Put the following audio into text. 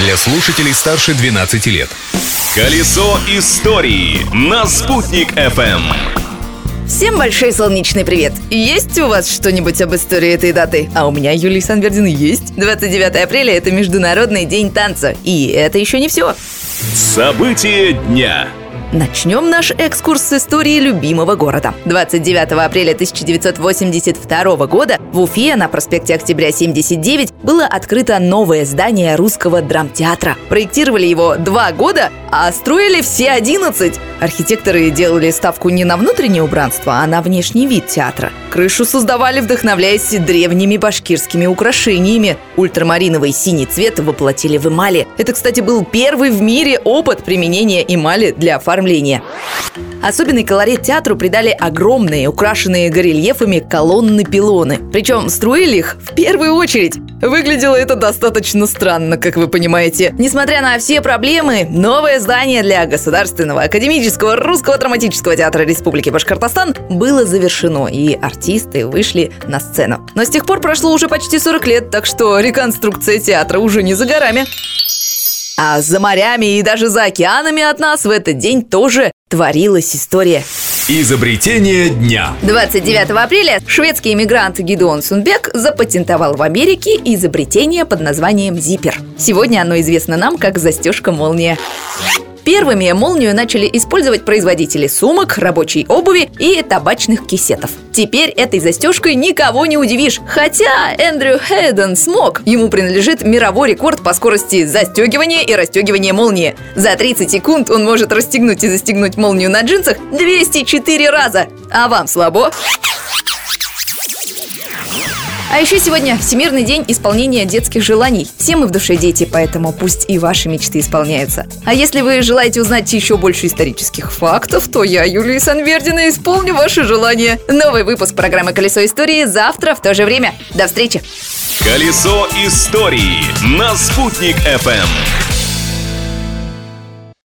для слушателей старше 12 лет. Колесо истории на «Спутник FM. Всем большой солнечный привет! Есть у вас что-нибудь об истории этой даты? А у меня, Юлий Санвердин, есть. 29 апреля – это Международный день танца. И это еще не все. События дня. Начнем наш экскурс с истории любимого города. 29 апреля 1982 года в Уфе на проспекте Октября 79 было открыто новое здание русского драмтеатра. Проектировали его два года, а строили все 11. Архитекторы делали ставку не на внутреннее убранство, а на внешний вид театра. Крышу создавали, вдохновляясь древними башкирскими украшениями. Ультрамариновый синий цвет воплотили в эмали. Это, кстати, был первый в мире опыт применения эмали для оформления. Особенный колорит театру придали огромные, украшенные горельефами колонны-пилоны. Причем строили их в первую очередь. Выглядело это достаточно странно, как вы понимаете. Несмотря на все проблемы, новое здание для Государственного академического русского драматического театра Республики Башкортостан было завершено, и артисты вышли на сцену. Но с тех пор прошло уже почти 40 лет, так что реконструкция театра уже не за горами. А за морями и даже за океанами от нас в этот день тоже творилась история. Изобретение дня. 29 апреля шведский иммигрант Гидеон Сунбек запатентовал в Америке изобретение под названием зиппер. Сегодня оно известно нам как застежка-молния. Первыми молнию начали использовать производители сумок, рабочей обуви и табачных кисетов. Теперь этой застежкой никого не удивишь. Хотя Эндрю Хейден смог. Ему принадлежит мировой рекорд по скорости застегивания и расстегивания молнии. За 30 секунд он может расстегнуть и застегнуть молнию на джинсах 204 раза. А вам слабо? А еще сегодня Всемирный день исполнения детских желаний. Все мы в душе дети, поэтому пусть и ваши мечты исполняются. А если вы желаете узнать еще больше исторических фактов, то я, Юлия Санвердина, исполню ваши желания. Новый выпуск программы «Колесо истории» завтра в то же время. До встречи! Колесо истории на «Спутник FM.